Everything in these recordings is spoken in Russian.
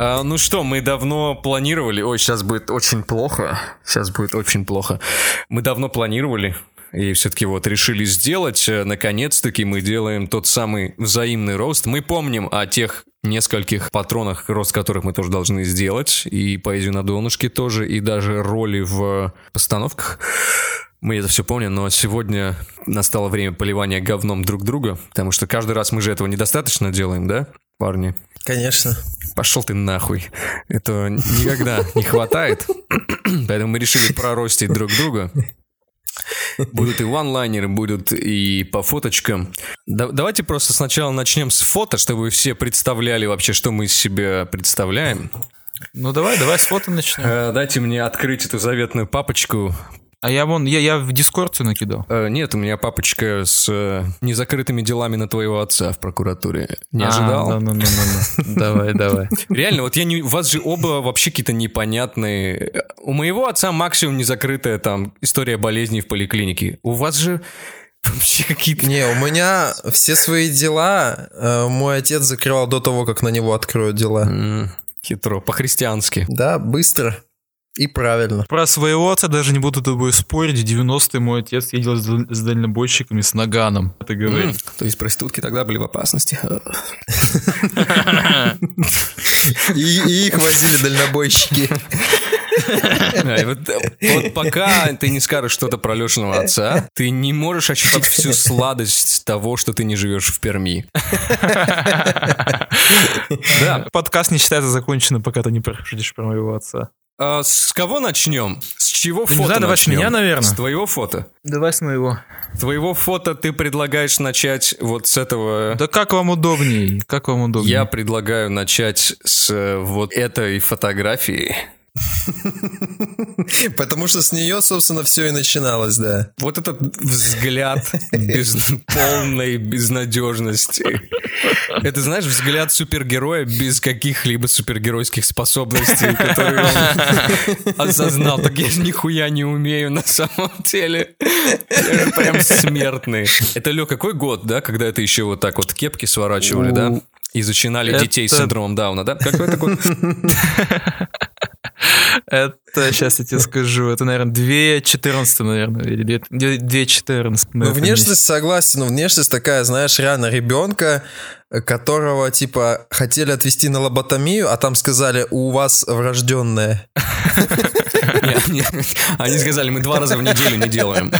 А, ну что, мы давно планировали... Ой, сейчас будет очень плохо. Сейчас будет очень плохо. Мы давно планировали и все-таки вот решили сделать. Наконец-таки мы делаем тот самый взаимный рост. Мы помним о тех нескольких патронах, рост которых мы тоже должны сделать, и поэзию на донышке тоже, и даже роли в постановках. Мы это все помним, но сегодня настало время поливания говном друг друга, потому что каждый раз мы же этого недостаточно делаем, да, парни? Конечно. Пошел ты нахуй. Этого никогда не хватает. Поэтому мы решили проростить друг друга. Будут и ванлайнеры, будут и по фоточкам. Да, давайте просто сначала начнем с фото, чтобы вы все представляли вообще, что мы из себя представляем. Ну давай, давай с фото начнем. Э, дайте мне открыть эту заветную папочку а я вон, я, я в Дискорд все накидал. Э, нет, у меня папочка с э, незакрытыми делами на твоего отца в прокуратуре. Не а, ожидал? Ну, ну, ну, ну, ну. Давай, давай. Реально, вот я не... У вас же оба вообще какие-то непонятные... У моего отца максимум незакрытая там история болезней в поликлинике. У вас же... Вообще какие-то... Не, у меня все свои дела э, мой отец закрывал до того, как на него откроют дела. Хитро, по-христиански. Да, быстро. И правильно. Про своего отца даже не буду тобой спорить. В 90-е мой отец ездил с дальнобойщиками, с наганом. Это говорит. Mm, то есть проститутки тогда были в опасности. И их возили дальнобойщики. Вот пока ты не скажешь что-то про Лешиного отца, ты не можешь ощутить всю сладость того, что ты не живешь в Перми. Да. Подкаст не считается законченным, пока ты не пошутишь про моего отца. А, с кого начнем? С чего фото Не знаю, давай с меня, наверное. С твоего фото? Давай с моего. Твоего фото ты предлагаешь начать вот с этого... Да как вам удобней? Как вам удобнее? Я предлагаю начать с э, вот этой фотографии. Потому что с нее, собственно, все и начиналось, да. Вот этот взгляд без полной безнадежности. Это, знаешь, взгляд супергероя без каких-либо супергеройских способностей, которые он осознал. Так я же нихуя не умею на самом деле. Я же прям смертный. Это, Лё, какой год, да, когда это еще вот так вот кепки сворачивали, да? И зачинали это... детей с синдромом Дауна, да? Какой такой? Это, сейчас я тебе скажу, это, наверное, 2.14, наверное, или 2.14. Ну, внешность, согласен, но внешность такая, знаешь, реально ребенка, которого, типа, хотели отвезти на лоботомию, а там сказали, у вас врожденная. Они сказали, мы два раза в неделю не делаем.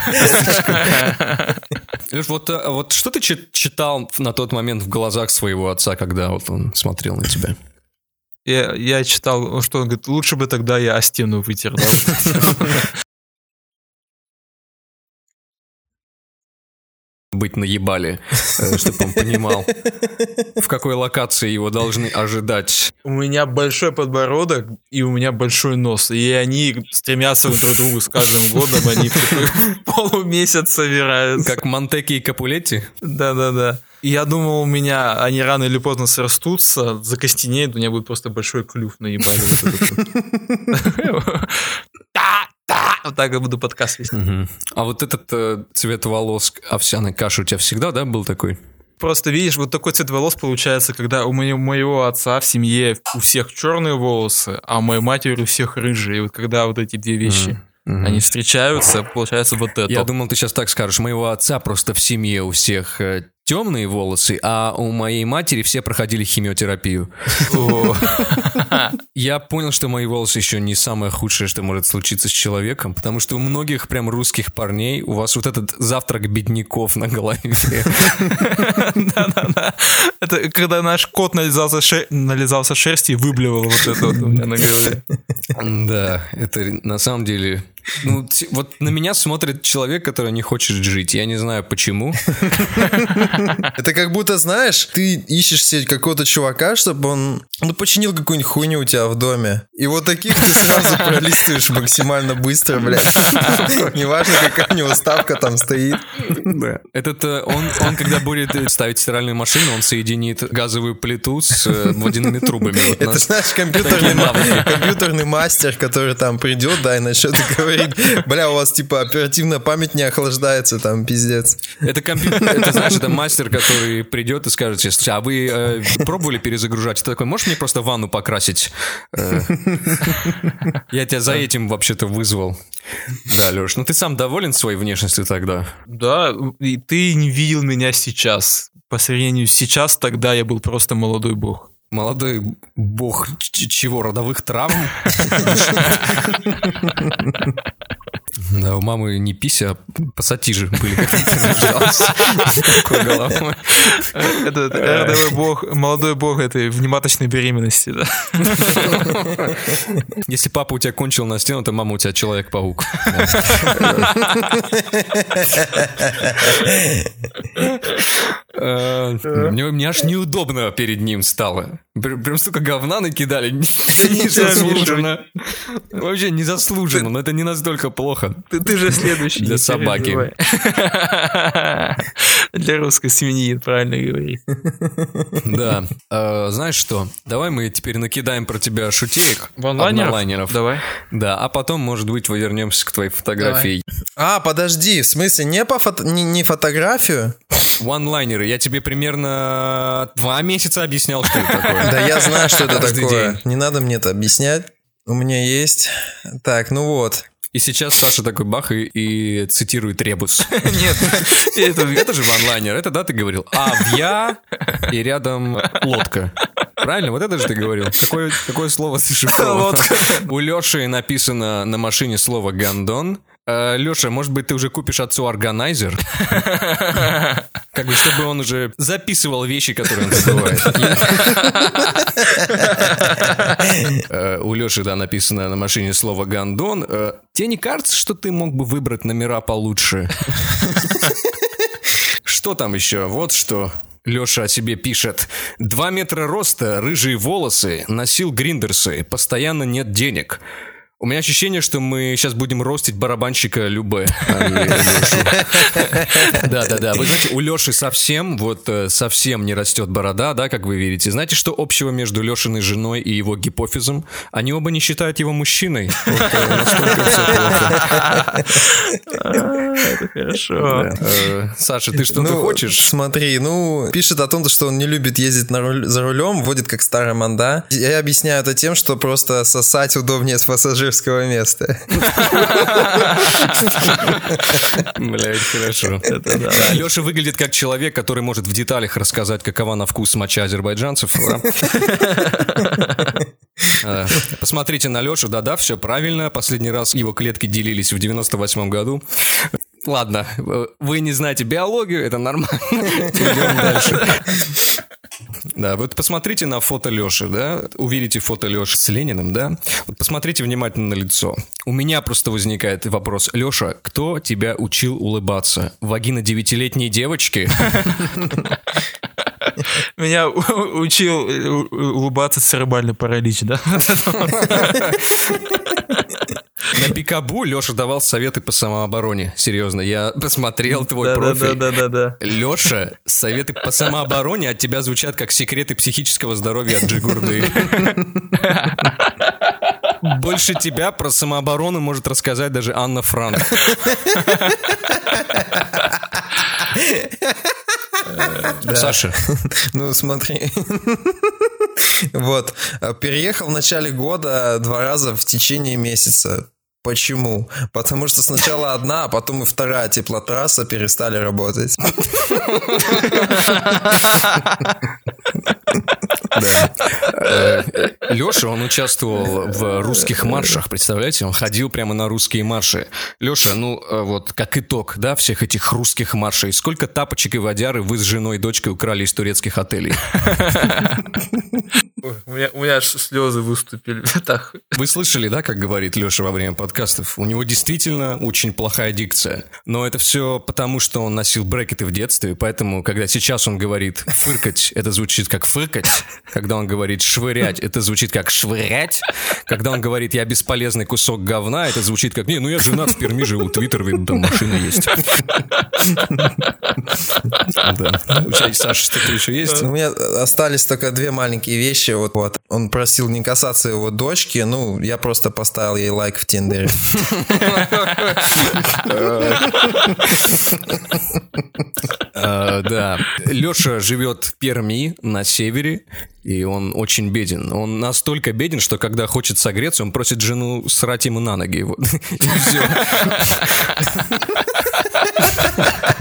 Леш, вот, э, вот что ты читал на тот момент в глазах своего отца, когда вот он смотрел на тебя? Я, я читал, что он говорит, лучше бы тогда я о стену вытер. быть наебали, э, чтобы он понимал, в какой локации его должны ожидать. У меня большой подбородок и у меня большой нос, и они стремятся друг к другу с каждым годом, они полумесяц собираются. Как Монтеки и Капулетти? Да-да-да. Я думал, у меня они рано или поздно срастутся, закостенеют, у меня будет просто большой клюв наебали. Вот так я буду подкаст вести. А вот этот э, цвет волос овсяной каши у тебя всегда, да, был такой? Просто видишь, вот такой цвет волос получается, когда у моего, моего отца в семье у всех черные волосы, а у моей матери у всех рыжие. И вот когда вот эти две вещи mm-hmm. они встречаются, получается вот это. Я думал, ты сейчас так скажешь. Моего отца просто в семье у всех э, темные волосы, а у моей матери все проходили химиотерапию. Я понял, что мои волосы еще не самое худшее, что может случиться с человеком, потому что у многих прям русских парней у вас вот этот завтрак бедняков на голове. Да-да-да. Это когда наш кот нализался, шер... нализался шерсти и выблевал вот это вот у меня на голове. Да, это на самом деле ну, вот на меня смотрит человек, который не хочет жить. Я не знаю почему. Это как будто, знаешь, ты ищешь себе какого-то чувака, чтобы он ну, починил какую-нибудь хуйню у тебя в доме. И вот таких ты сразу пролистываешь максимально быстро, блядь. Неважно, какая у него ставка там стоит. Да. Этот, э, он, он, когда будет ставить стиральную машину, он соединит газовую плиту с э, водяными трубами. Это, знаешь, компьютерный, компьютерный мастер, который там придет, да, и начнет говорить говорит, бля, у вас типа оперативная память не охлаждается, там, пиздец. Это компьютер, это, знаешь, это мастер, который придет и скажет тебе, «Слушай, а вы э, пробовали перезагружать? Ты такой, можешь мне просто ванну покрасить? Э, Я тебя за этим вообще-то вызвал. Да, Леш, ну ты сам доволен своей внешностью тогда? Да, и ты не видел меня сейчас. По сравнению с сейчас, тогда я был просто молодой бог. Молодой бог чего, родовых травм? Да, у мамы не пися, а пассатижи были, как ты зажалась. Такой головой. Это это родовой бог, молодой бог этой внематочной беременности, да. Если папа у тебя кончил на стену, то мама у тебя Человек-паук. Э, Мне мне аж неудобно перед ним стало. Прям столько говна накидали. Незаслуженно. Вообще незаслуженно, но это не настолько плохо. Ты, ты же следующий. Для собаки. Для русской свиньи, правильно говорить. Да. Э, Знаешь что? Давай мы теперь накидаем про тебя шутеек. однолайнеров. Давай. Да, а потом, может быть, вернемся к твоей фотографии. А, подожди, в смысле, не по фото- не, не фотографию? Ванлайнеры. Я тебе примерно два месяца объяснял, что это такое. Да я знаю, что это такое. Не надо мне это объяснять. У меня есть. Так, ну вот. И сейчас Саша такой бах и, и цитирует ребус. Нет, Это, это же ванлайнер, это да, ты говорил. А, в я и рядом лодка. Правильно? Вот это же ты говорил. Какое, какое слово зашифровано? Лодка. У Леши написано на машине слово «гандон». Леша, может быть, ты уже купишь отцу органайзер? Как бы, чтобы он уже записывал вещи, которые он забывает. Э, У Леши, да, написано на машине слово «гандон». Э, Тебе не кажется, что ты мог бы выбрать номера получше? Что там еще? Вот что. Леша о себе пишет. Два метра роста, рыжие волосы, носил гриндерсы, постоянно нет денег. У меня ощущение, что мы сейчас будем ростить барабанщика Любе. а. Да-да-да. Вы знаете, у Леши совсем, вот э, совсем не растет борода, да, как вы видите. Знаете, что общего между Лешиной женой и его гипофизом? Они оба не считают его мужчиной. Э. Это хорошо. Э, Саша, ты что-то ну, хочешь? Смотри, ну, пишет о том, что он не любит ездить за рулем, водит как старая манда. Я объясняю это тем, что просто сосать удобнее с пассажирского места. Блять, хорошо. Леша выглядит как человек, который может в деталях рассказать, какова на вкус моча азербайджанцев. Э, Посмотрите на Лешу, да-да, все правильно. Последний раз его клетки делились в 98 году. Ладно, э, вы не знаете биологию, это нормально. Идем дальше. Да, вот посмотрите на фото Леши, да, увидите фото Леши с Лениным, да, вот посмотрите внимательно на лицо. У меня просто возникает вопрос. Леша, кто тебя учил улыбаться? Вагина девятилетней девочки? Меня учил э, улыбаться церебральный паралич, да? На Пикабу Леша давал советы по самообороне. Серьезно, я посмотрел твой профиль. Да-да-да-да-да. Леша, советы по самообороне от тебя звучат как секреты психического здоровья от Джигурды. Больше тебя про самооборону может рассказать даже Анна Франк. Саша, Ну, смотри. Вот. Переехал в начале года два раза в течение месяца. Почему? Потому что сначала одна, а потом и вторая теплотрасса перестали работать. Леша, он участвовал в русских маршах, представляете? Он ходил прямо на русские марши. Леша, ну э, вот как итог, да, всех этих русских маршей, сколько тапочек и водяры вы с женой и дочкой украли из турецких отелей? У меня, у меня аж слезы выступили. Так. Вы слышали, да, как говорит Леша во время подкастов? У него действительно очень плохая дикция. Но это все потому, что он носил брекеты в детстве, поэтому, когда сейчас он говорит «фыркать», это звучит как «фыркать». Когда он говорит «швырять», это звучит как «швырять». Когда он говорит «я бесполезный кусок говна», это звучит как «не, ну я женат в Перми живу, твиттер, там машина есть». У тебя, Саша, что-то еще есть? У меня остались только две маленькие вещи. Вот, вот. Он просил не касаться его дочки. Ну, я просто поставил ей лайк в Тиндере. Э, Да. Леша живет в Перми на севере, и он очень беден. Он настолько беден, что когда хочет согреться, он просит жену срать ему на ноги. И все.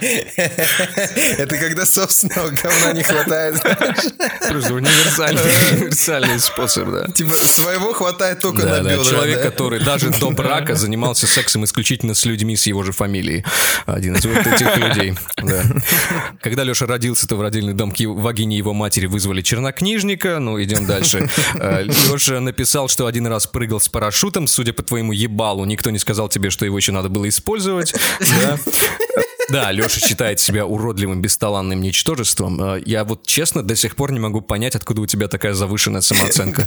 Это когда собственного говна не хватает. Просто универсальный, способ, да. Типа своего хватает только на бедра. человек, который даже до брака занимался сексом исключительно с людьми с его же фамилией. Один из вот этих людей. да. Когда Леша родился, то в родильный дом вагине его матери вызвали чернокнижника. Ну, идем дальше. Леша написал, что один раз прыгал с парашютом, судя по твоему ебалу. Никто не сказал тебе, что его еще надо было использовать. Да. Леша считает себя уродливым, бесталанным ничтожеством. Э, Я вот честно до сих пор не могу понять, откуда у тебя такая завышенная самооценка.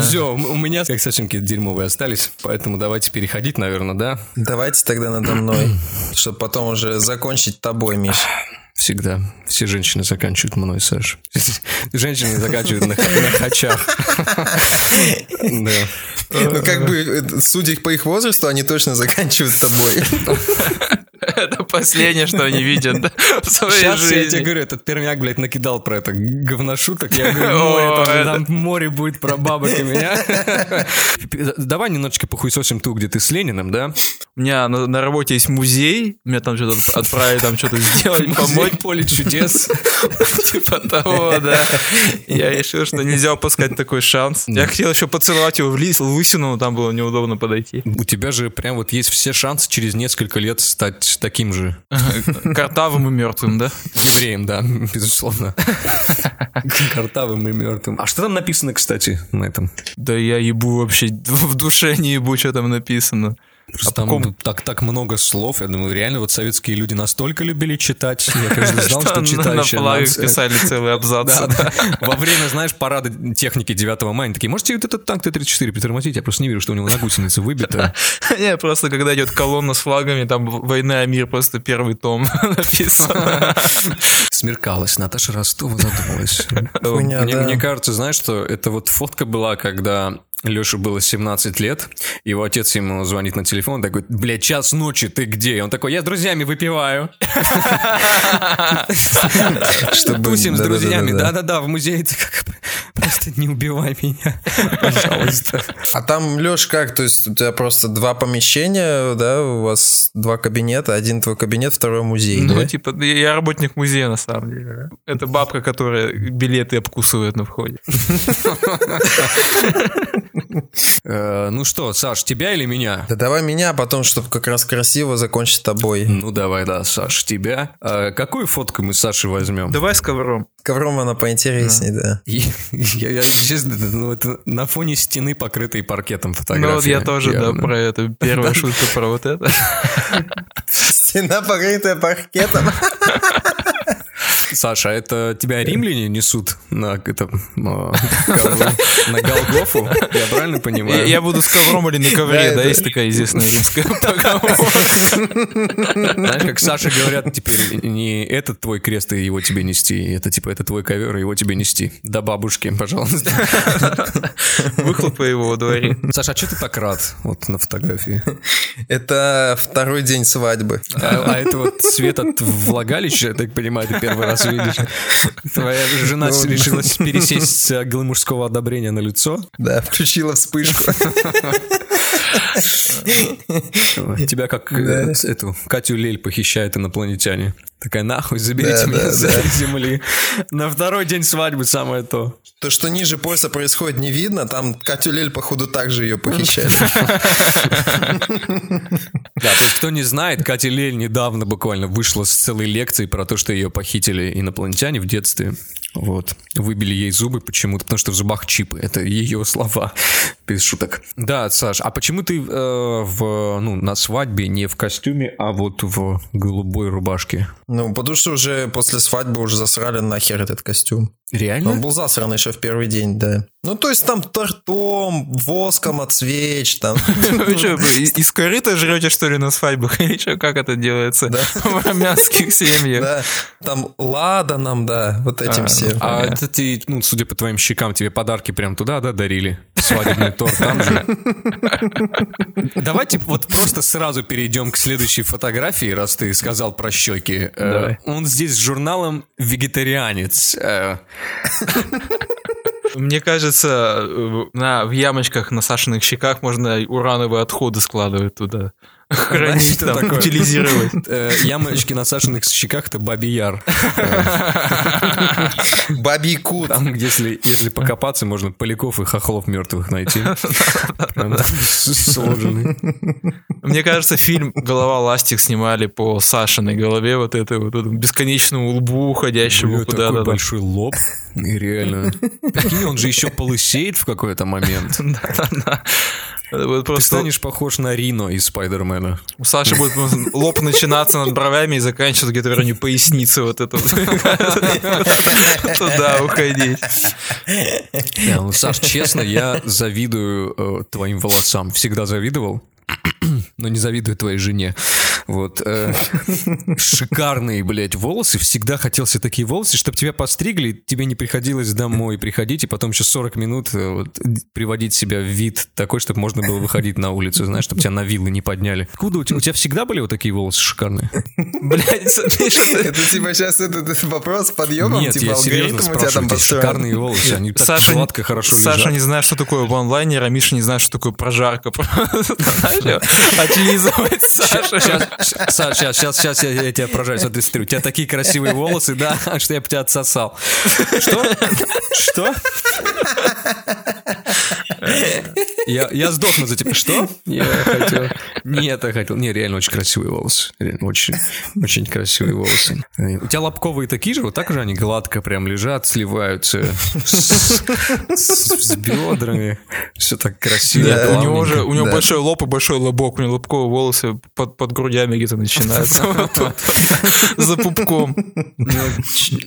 Все, у меня как сосенки дерьмовые остались, поэтому давайте переходить, наверное, да? Давайте тогда надо мной, чтобы потом уже закончить тобой, Миш. Всегда. Все женщины заканчивают мной, Саш. Женщины заканчивают на, на хачах. Да. Ну, как бы, э, судя по их возрасту, они точно заканчивают тобой. Это последнее, что они видят в своей Сейчас я тебе жизни. говорю, этот пермяк, блядь, накидал про это говношуток. Я говорю, там, море будет про бабок и меня. Давай немножечко похуесосим ту, где ты с Лениным, да? У меня на, на работе есть музей, меня там что-то отправили, там что-то сделать, помочь. Музей поле чудес. Типа того, да. Я решил, что нельзя упускать такой шанс. Я хотел еще поцеловать его в лысину, но там было неудобно подойти. У тебя же прям вот есть все шансы через несколько лет стать таким же Картавым и мертвым, да? евреем, да, безусловно. Картавым и мертвым. А что там написано, кстати, на этом? Да я ебу вообще, в душе не ебу, что там написано. Просто А там каком- так, так много слов. Я думаю, реально вот советские люди настолько любили читать. Я, конечно, знал, что на- читающая На флагах писали целый абзац. Да, да. Во время, знаешь, парада техники 9 мая, они такие, можете вот этот танк Т-34 притормозить? Я просто не верю, что у него на гусенице выбито. Не, просто когда идет колонна с флагами, там «Война и мир» просто первый том написано. Смеркалась, Наташа Ростова задумалась. Мне кажется, знаешь, что это вот фотка была, когда Леше было 17 лет, его отец ему звонит на телефон, такой, блядь, час ночи, ты где? И он такой, я с друзьями выпиваю. Тусим с друзьями, да-да-да, в музее. Ты как Просто не убивай меня, пожалуйста. А там, Леш, как? То есть у тебя просто два помещения, да? У вас два кабинета. Один твой кабинет, второй музей, Ну, типа, я- я работник музея, на самом деле. Это бабка, которая билеты обкусывает на входе. Э, Ну что, Саш, тебя или меня? Да давай меня, а потом, чтобы как раз красиво закончить тобой. Ну давай, да, Саш, тебя. А Какую фотку мы с Сашей возьмем? Давай с ковром. Ковром она поинтересней, да. Я, честно, ну, это на фоне стены, покрытой паркетом фотография. Ну вот я тоже, да, про это. Первая шутка про вот это. Стена, покрытая паркетом. Саша, а это тебя римляне несут на, это, а, ковру, на Голгофу? Я правильно понимаю? я буду с ковром или на ковре, Да, это- есть такая известная римская поговорка. Знаешь, как Саша говорят, теперь не этот твой крест и его тебе нести, это типа это твой ковер и его тебе нести. До бабушки, пожалуйста. Выхлопай его во дворе. Саша, а что ты так рад вот на фотографии? Это второй день свадьбы. А, а это вот свет от влагалища, я так понимаю, ты первый раз видишь. Твоя жена Ну, решила пересесть с иглы мужского одобрения на лицо. Да, включила вспышку. Тебя как э, эту Катю Лель похищают инопланетяне. Такая, нахуй, заберите Да, меня да, с да. земли. На второй день свадьбы самое то. То, что ниже пояса происходит, не видно. Там Катю Лель, походу, также ее похищали. Да, то есть, кто не знает, Катя Лель недавно буквально вышла с целой лекцией про то, что ее похитили инопланетяне в детстве. Вот. Выбили ей зубы почему-то, потому что в зубах чипы. Это ее слова. Без шуток. Да, Саш, а почему ты э, в, ну, на свадьбе не в костюме, а вот в голубой рубашке? Ну, потому что уже после свадьбы уже засрали нахер этот костюм. Реально? Он был засран еще в первый день, да. Ну, то есть там тортом, воском от свеч, там. Вы что, из корыта жрете, что ли, на свадьбах? Или что, как это делается в армянских семьях? Да, там ладаном, да, вот этим А, всем. А это ты, ну, судя по твоим щекам, тебе подарки прям туда, да, дарили? Свадебный торт там же. Давайте вот просто сразу перейдем к следующей фотографии, раз ты сказал про щеки. Э. Он здесь с журналом «Вегетарианец». Мне кажется, э, на, в ямочках на Сашиных щеках можно урановые отходы складывать туда. Хранить там, такое? утилизировать. э, Ямочки на Сашиных щеках — это Бабий Яр. Бабий кут. Там, если, если покопаться, можно поляков и хохлов мертвых найти. Прям Сложенные. Мне кажется, фильм «Голова ластик» снимали по Сашиной голове, вот этой вот бесконечному лбу, уходящему куда-то. такой большой лоб. И Реально. Прикинь, он же еще полысеет в какой-то момент. Да-да-да. Это будет Ты просто станешь похож на Рино из Спайдермена. у Саши будет просто лоб начинаться над бровями и заканчиваться где-то в районе поясницы вот это вот. Туда уходить. Ну, Саш, честно, я завидую э, твоим волосам. Всегда завидовал. Но не завидую твоей жене. Вот. э, шикарные, блядь, волосы. Всегда хотел себе такие волосы, чтобы тебя постригли, тебе не приходилось домой приходить, и потом еще 40 минут э, вот, приводить себя в вид такой, чтобы можно было выходить на улицу, знаешь, чтобы тебя на виллы не подняли. Откуда у тебя, у тебя всегда были вот такие волосы шикарные? Блядь, Это типа сейчас этот, вопрос с подъемом, Нет, типа я серьезно алгоритм у тебя там шикарные волосы, они так Саша, сладко, хорошо Саша лежат. не знает, что такое ванлайнер, а Миша не знает, что такое прожарка. Отлизывать Саша. Сейчас, Саш, сейчас, сейчас, сейчас я, я тебя прожарю. Смотри, смотри, у тебя такие красивые волосы, да, что я бы тебя отсосал. Что? Что? Я, я сдохну за тебя. Что? Я хотел. Нет, я хотел. Не, реально очень красивые волосы. Реально очень, очень красивые волосы. У тебя лобковые такие же? Вот так же они гладко прям лежат, сливаются с, с- с бедрами. Все так красиво. Да, У него же у него Да. большой лоб и большой лобок, у него лобковые волосы под, под грудями где-то тут, За пупком.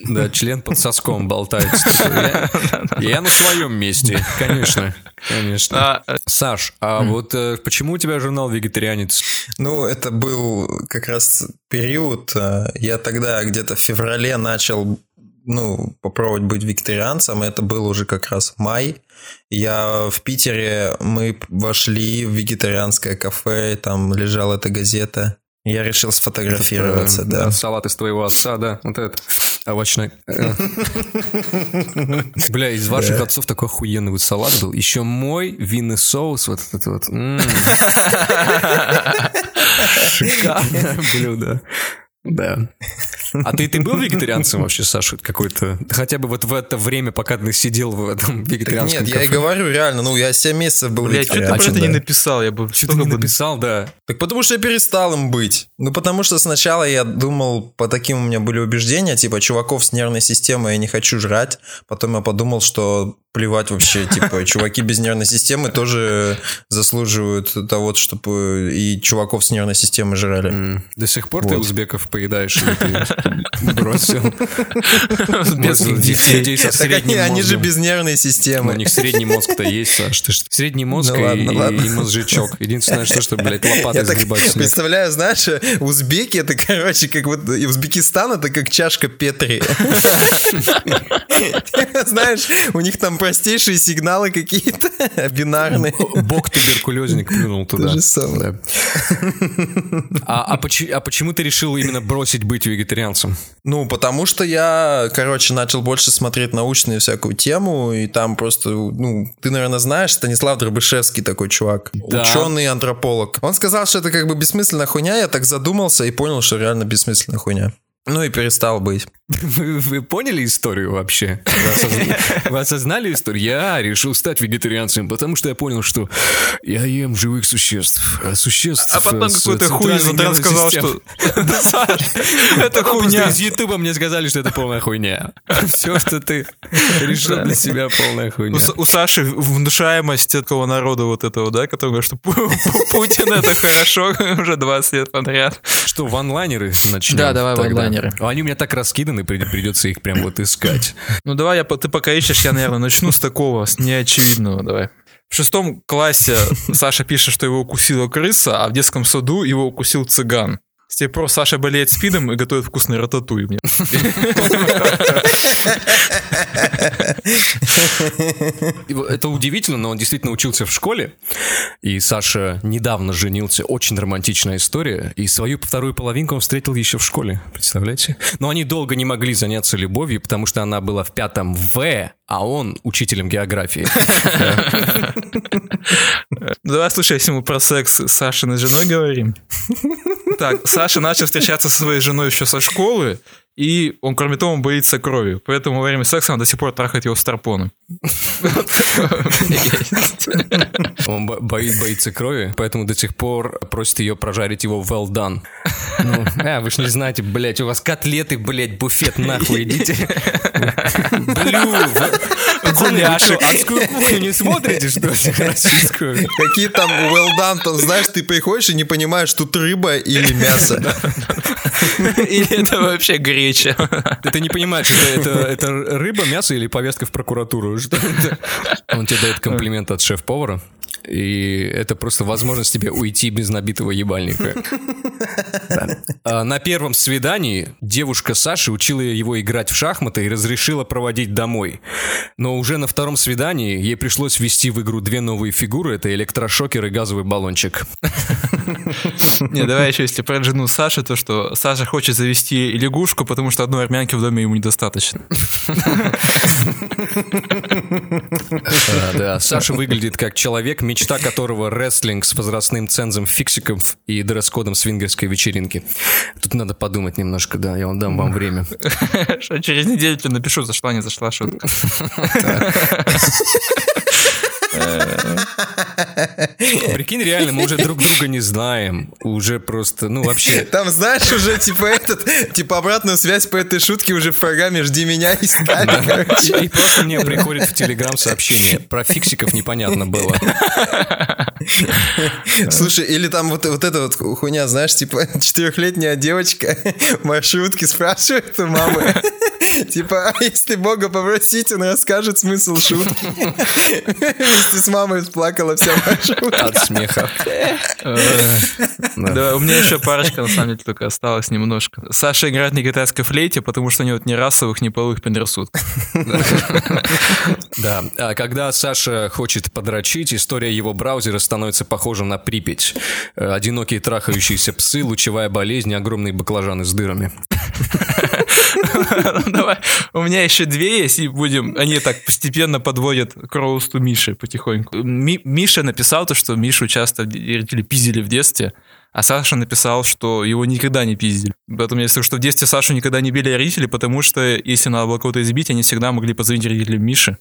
Да, член под соском болтается. Я, на своем месте, конечно, конечно. А, Саш, а вот э, почему у тебя журнал «Вегетарианец»? Ну, это был как раз период, э, я тогда где-то в феврале начал ну, попробовать быть вегетарианцем, это был уже как раз май. Я в Питере, мы вошли в вегетарианское кафе, там лежала эта газета. Я решил сфотографироваться, Э, да. Салат из твоего отца, да, вот этот овощной. Бля, из ваших отцов такой охуенный вот салат был. Еще мой винный соус, вот этот вот. Шикарное блюдо. Да. А ты, ты был вегетарианцем вообще, Саша, какой-то? Хотя бы вот в это время, пока ты сидел в этом вегетарианском Нет, я и кафе. говорю реально, ну, я 7 месяцев был Блядь, что ты про это не да. написал? Я бы Что ты не написал, да. Так потому что я перестал им быть. Ну, потому что сначала я думал, по таким у меня были убеждения, типа, чуваков с нервной системой я не хочу жрать. Потом я подумал, что плевать вообще, типа, чуваки без нервной системы тоже заслуживают того, чтобы и чуваков с нервной системой жрали. До сих пор ты узбеков поедаешь ты бросил? Может, детей. со они, средним они же без нервной Ну, У системы. них средний мозг-то есть, Саш. Средний мозг Ну и, ладно, и- мозжечок. Единственное, что, что, блядь, лопатой сгребать представляю, знаешь, узбеки это, короче, как вот и Узбекистан это как чашка Петри. Знаешь, у них там простейшие сигналы какие-то бинарные. Бог туберкулезник плюнул туда. То же самое. А, а, а почему ты решил именно бросить быть вегетарианцем? Ну, потому что я, короче, начал больше смотреть научную всякую тему, и там просто, ну, ты, наверное, знаешь, Станислав Дробышевский такой чувак, Да. ученый антрополог. Он сказал, что это как бы бессмысленная хуйня, я так задумался и понял, что реально бессмысленная хуйня. Ну и перестал быть. Вы, вы поняли историю вообще? Вы, осозна- вы осознали историю? Я решил стать вегетарианцем, потому что я понял, что я ем живых существ. а Существ А потом с какой-то хуй из интернета сказал, что... Это Потом хуйня. из Ютуба мне сказали, что это полная хуйня. Все, что ты решил для себя, полная хуйня. У Саши внушаемость такого народа вот этого, да, который говорит, что Пу- Пу- Путин это хорошо уже 20 лет подряд. Что, ванлайнеры начнем? Да, давай ванлайнеры. Они у меня так раскиданы. И придется их прям вот искать. Ну давай, я, ты пока ищешь, я, наверное, начну с такого, с неочевидного, давай. В шестом классе Саша пишет, что его укусила крыса, а в детском саду его укусил цыган. Тех пор Саша болеет спидом и готовит вкусный рататуй мне. Это удивительно, но он действительно учился в школе. И Саша недавно женился. Очень романтичная история. И свою вторую половинку он встретил еще в школе. Представляете? Но они долго не могли заняться любовью, потому что она была в пятом В, а он учителем географии. Давай, слушай, если мы про секс с Сашиной женой говорим. Так, Саша начал встречаться со своей женой еще со школы, и он, кроме того, боится крови. Поэтому во время секса он до сих пор трахает его старпоны. Он боит, боится крови, поэтому до сих пор просит ее прожарить его well done. Ну, а, вы ж не знаете, блядь, у вас котлеты, блядь, буфет нахуй идите. Блю, гуляш, адскую кухню не смотрите, что ли, российскую? Какие там well done, там, знаешь, ты приходишь и не понимаешь, тут рыба или мясо. Или это вообще греча. Ты не понимаешь, это, это, это рыба, мясо или повестка в прокуратуру? Что? Он тебе дает комплимент от шеф-повара. И это просто возможность тебе уйти без набитого ебальника. А на первом свидании девушка Саши учила его играть в шахматы и разрешила проводить домой. Но уже на втором свидании ей пришлось ввести в игру две новые фигуры. Это электрошокер и газовый баллончик. Не, давай еще, если про жену Саши, то что Саша хочет завести лягушку, потому что одной армянки в доме ему недостаточно. Да, Саша выглядит как человек, мечта которого рестлинг с возрастным цензом фиксиков и дресс-кодом свингерской вечеринки. Тут надо подумать немножко, да, я вам дам вам время. Через неделю тебе напишу, зашла, не зашла шутка. Прикинь, реально, мы уже друг друга не знаем. Уже просто, ну вообще. Там, знаешь, уже типа этот, типа обратную связь по этой шутке уже в программе «Жди меня» И, и просто мне приходит в Телеграм сообщение. Про фиксиков непонятно было. Слушай, или там вот, вот эта вот хуйня, знаешь, типа четырехлетняя девочка в маршрутке спрашивает у мамы, типа, а если Бога попросить, он расскажет смысл шутки. Вместе с мамой плакала вся маршрутка. От смеха. Да, у меня еще парочка, на самом деле, только осталось немножко. Саша играет на китайской флейте, потому что у него ни расовых, ни половых педросуд. Да, а когда Саша хочет подрочить, история его браузера становится похожа на Припять. Одинокие трахающиеся псы, лучевая болезнь, огромные баклажаны с дырами. У меня еще две есть, и будем... Они так постепенно подводят к роусту Миши потихоньку. Ми- Миша написал то, что Мишу часто родители пиздили в детстве, а Саша написал, что его никогда не пиздили. Поэтому я скажу, что в детстве Сашу никогда не били родители, потому что если надо было кого-то избить, они всегда могли позвонить родителям Миши.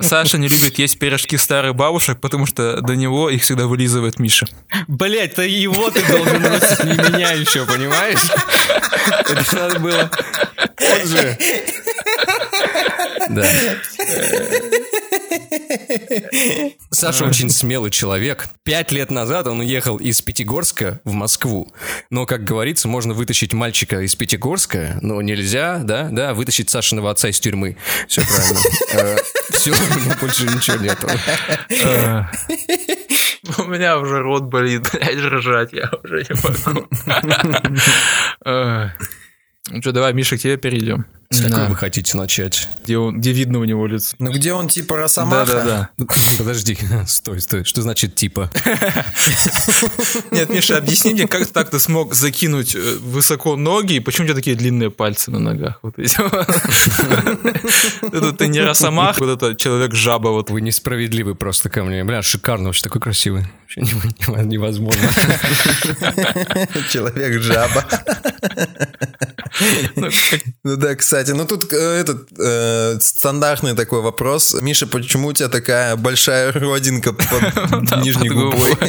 Саша не любит есть пирожки старых бабушек, потому что до него их всегда вылизывает Миша. Блять, то его ты должен носить, не меня еще, понимаешь? Это надо было... Вот же. Да. Саша очень смелый человек. Пять лет назад он уехал из Пятигорска в Москву. Но, как говорится, можно вытащить мальчика из Пятигорска, но нельзя, да, да, вытащить Сашиного отца из тюрьмы. Все правильно. Все, у меня больше ничего нету. У меня уже рот болит, блядь, ржать я уже не могу. Ну что, давай, Миша, к тебе перейдем. С какой вы хотите начать? Где, он, где видно у него лицо. Ну где он типа Росомаха? Да-да-да. Подожди, стой, стой. Что значит типа? Нет, Миша, объясни мне, как так ты смог закинуть э, высоко ноги, и почему у тебя такие длинные пальцы на ногах? Вот эти. Это ты не Росомах, вот это человек-жаба. Вот. Вы несправедливы просто ко мне. Бля, шикарно, вообще такой красивый. Вообще невозможно. Человек-жаба. Ну да, кстати, ну тут э, этот э, стандартный такой вопрос. Миша, почему у тебя такая большая родинка под нижней губой?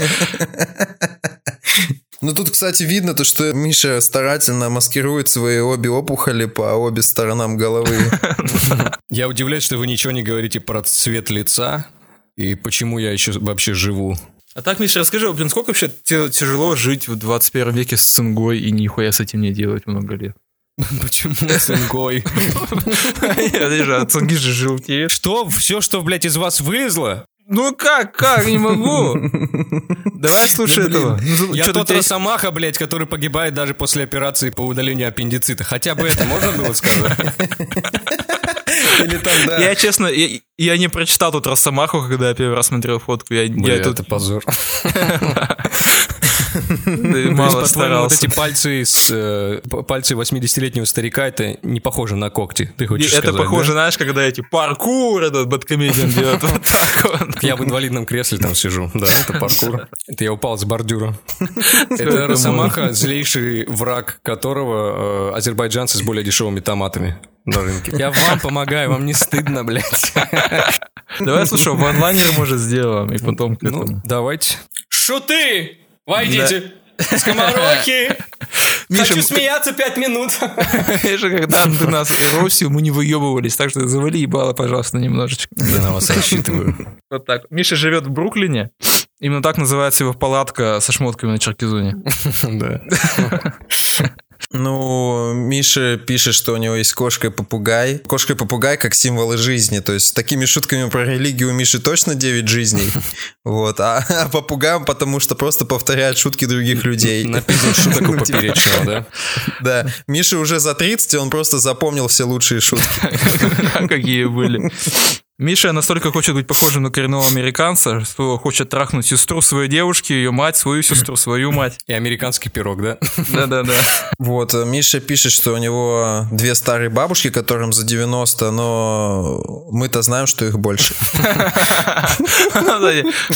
Ну тут, кстати, видно то, что Миша старательно маскирует свои обе опухоли по обе сторонам головы. Я удивляюсь, что вы ничего не говорите про цвет лица и почему я еще вообще живу. А так, Миша, расскажи, блин, сколько вообще тяжело жить в 21 веке с цингой и нихуя с этим не делать много лет? Почему цингой? Я вижу, а цинги же желтеют. Что? Все, что, блядь, из вас вылезло? Ну как, как, не могу. Давай слушай этого. Ну, Я тот росомаха, блядь, который погибает даже после операции по удалению аппендицита. Хотя бы это можно было сказать? Или там, да. Я, честно, я, я не прочитал тут Росомаху, когда я первый раз смотрел фотку. Я, я Бля, тут это позор. Мало По-твоему, вот старался. эти пальцы с э, пальцы 80-летнего старика, это не похоже на когти, ты хочешь это похоже, знаешь, когда эти паркур этот бэткомедиан делает вот так вот. Я в инвалидном кресле там сижу. Да, это паркур. Это я упал с бордюра. Это Росомаха, злейший враг которого э, азербайджанцы с более дешевыми томатами на рынке. Я вам помогаю, вам не стыдно, блядь. Давай, слушай, в онлайнере, может, сделаем, и потом к Ну, этому. давайте. Шуты! Войдите! Скоморохи! Миша, Хочу смеяться пять минут. Миша, когда ты нас росил, мы не выебывались, так что завали ебало, пожалуйста, немножечко. Я на вас рассчитываю. Вот так. Миша живет в Бруклине. Именно так называется его палатка со шмотками на Черкизоне. Да. Ну, Миша пишет, что у него есть кошка и попугай. Кошка и попугай как символы жизни. То есть с такими шутками про религию у Миши точно 9 жизней. Вот. А, а попугаем, потому что просто повторяет шутки других людей. Написан шуток у Ну, типа, поперечного, да? Да. Миша уже за 30, и он просто запомнил все лучшие шутки. Какие были. Миша настолько хочет быть похожим на коренного американца, что хочет трахнуть сестру своей девушки, ее мать, свою сестру, свою мать. И американский пирог, да? Да-да-да. Вот, э, Миша пишет, что у него две старые бабушки, которым за 90, но мы-то знаем, что их больше.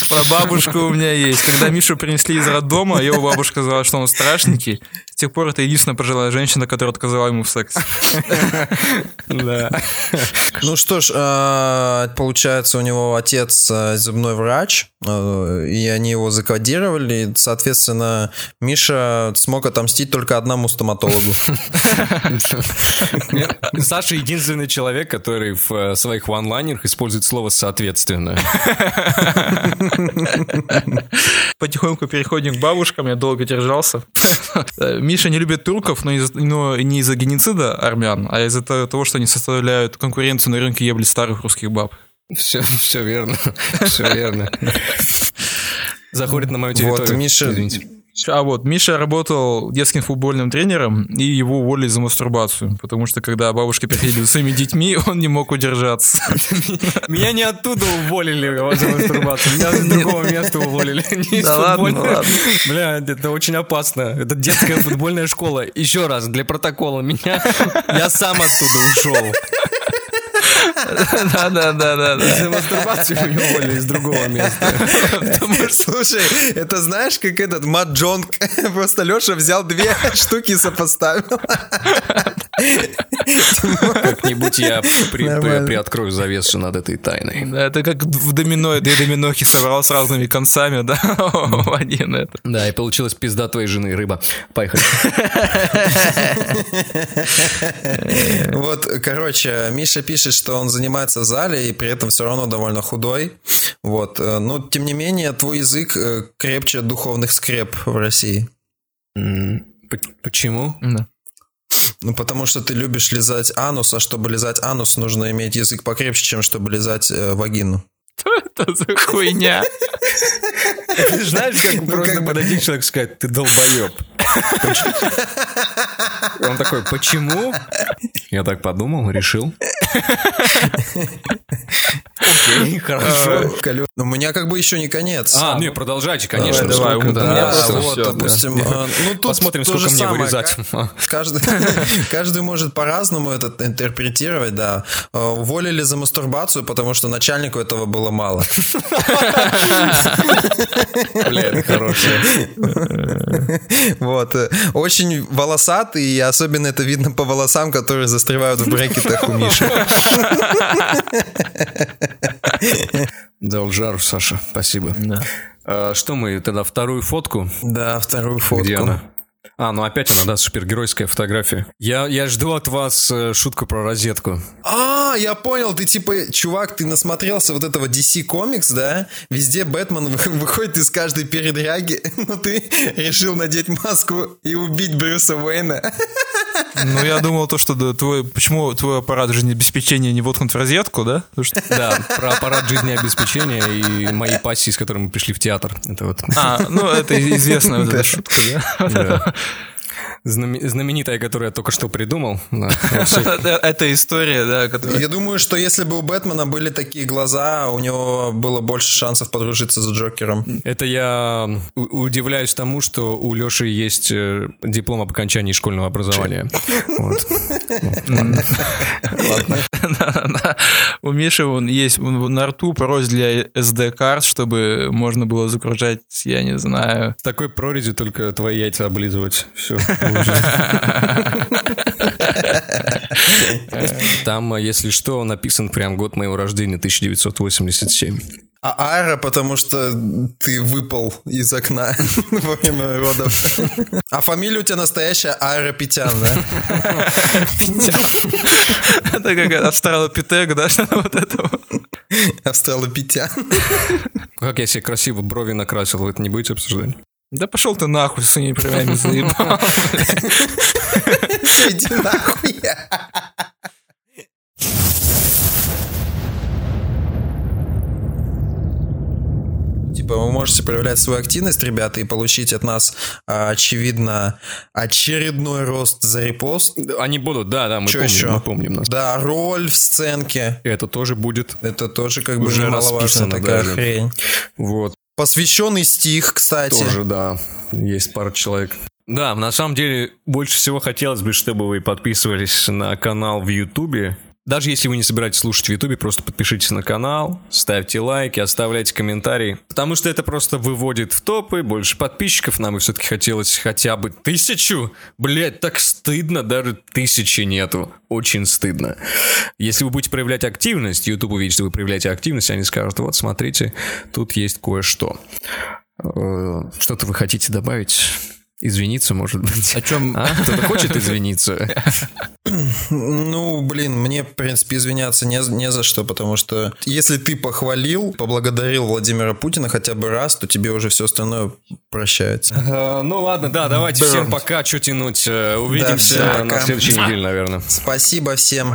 Про бабушку у меня есть. Когда Мишу принесли из роддома, его бабушка сказала, что он страшненький. С тех пор это единственная пожилая женщина, которая отказала ему в сексе. Да. Ну что ж, э, получается, у него отец э, зубной врач, и они его закодировали. и, Соответственно, Миша смог отомстить только одному стоматологу. Саша единственный человек, который в э, своих ванлайнерах использует слово «соответственно». Потихоньку переходим к бабушкам, я долго держался. Миша не любит турков, но, из- но не из-за геноцида армян, а из-за то- того, что они составляют конкуренцию на рынке ебли старых русских баб. Все, все верно. Все верно. Заходит на мою Вот, территорию. Миша- Извините. А вот, Миша работал детским футбольным тренером, и его уволили за мастурбацию, потому что когда бабушки приходили за своими детьми, он не мог удержаться. Меня не оттуда уволили за мастурбацию, меня с другого места уволили. Да ладно. Бля, это очень опасно. Это детская футбольная школа. Еще раз, для протокола, меня... Я сам оттуда ушел. Да-да-да-да. За мастурбацию меня уволили из другого места. Слушай, это знаешь, как этот Мат Джонг, просто Леша взял две штуки и сопоставил. Как-нибудь я при- приоткрою завесу над этой тайной. Да, это как в домино, две доминохи собрал с разными концами, да, в один это. Да, и получилась пизда твоей жены, рыба. Поехали. Вот, короче, Миша пишет, что он занимается в зале и при этом все равно довольно худой. Вот, э, но тем не менее, твой язык э, крепче духовных скреп в России. Почему? Да. Ну, потому что ты любишь лизать анус, а чтобы лизать анус, нужно иметь язык покрепче, чем чтобы лизать э, вагину. Что это за хуйня? Ты знаешь, как просто подойти к человеку и сказать, ты долбоеб. Он такой, почему? Я так подумал, решил. Окей, хорошо. Калё- У меня как бы еще не конец. А, не, продолжайте, конечно. Давай, вот, допустим, э, ну тут Посмотрим, сколько мне вырезать. Каждый, может по-разному это интерпретировать, да. Э, Уволили за мастурбацию, потому что начальнику этого было мало. Бля, это хорошее. Вот. э, Очень волосатый, и особенно это видно по волосам, которые застревают в брекетах у Миши. Дал жару, Саша, спасибо. Да. А, Что мы, тогда вторую фотку? Да, вторую Где фотку. она? А, ну опять она, да, супергеройская фотография. Я, я жду от вас э, шутку про розетку. А, я понял, ты типа, чувак, ты насмотрелся вот этого DC Comics, да? Везде Бэтмен выходит из каждой передряги, но ты решил надеть маску и убить Брюса Уэйна. Ну, я думал то, что да, твой, почему твой аппарат жизнеобеспечения не воткнут в розетку, да? Что... Да, про аппарат жизнеобеспечения и мои пассии, с которыми мы пришли в театр. Это вот. А, ну, это известная вот эта шутка, да? Знаменитая, которую я только что придумал. Это история, да. Которая... Я думаю, что если бы у Бэтмена были такие глаза, у него было больше шансов подружиться с Джокером. Это я удивляюсь тому, что у Леши есть э, диплом об окончании школьного образования. У Миши он есть на рту прорезь для SD-карт, чтобы можно было загружать, я не знаю. такой прорези только твои яйца облизывать. Все. Там, если что, написан прям год моего рождения, 1987. А Ара, потому что ты выпал из окна во время родов. А фамилия у тебя настоящая Ара Петян, да? Это как австралопитек, да? Вот это Австралопитян. Как я себе красиво брови накрасил, вы это не будете обсуждать? Да пошел ты нахуй с своими бровями заебал. Иди нахуй. Вы можете проявлять свою активность, ребята, и получить от нас, а, очевидно, очередной рост за репост. Они будут, да, да, мы Что помним, еще? мы помним нас. Да, роль в сценке. Это тоже будет. Это тоже как бы уже немаловажная такая даже. хрень. Вот. Посвященный стих, кстати. Тоже, да. Есть пара человек. Да, на самом деле, больше всего хотелось бы, чтобы вы подписывались на канал в Ютубе. Даже если вы не собираетесь слушать в Ютубе, просто подпишитесь на канал, ставьте лайки, оставляйте комментарии. Потому что это просто выводит в топы, больше подписчиков. Нам бы все-таки хотелось хотя бы тысячу. Блять, так стыдно, даже тысячи нету. Очень стыдно. Если вы будете проявлять активность, Ютуб увидит, что вы проявляете активность, они скажут, вот смотрите, тут есть кое-что. Э, что-то вы хотите добавить? Извиниться, может быть. О чем? А? Кто-то хочет извиниться? Ну, блин, мне, в принципе, извиняться не, не за что, потому что если ты похвалил, поблагодарил Владимира Путина хотя бы раз, то тебе уже все остальное прощается. Uh, ну ладно, да, давайте Бррр. всем пока, что тянуть. Э, увидимся да, на следующей неделе, наверное. Спасибо всем.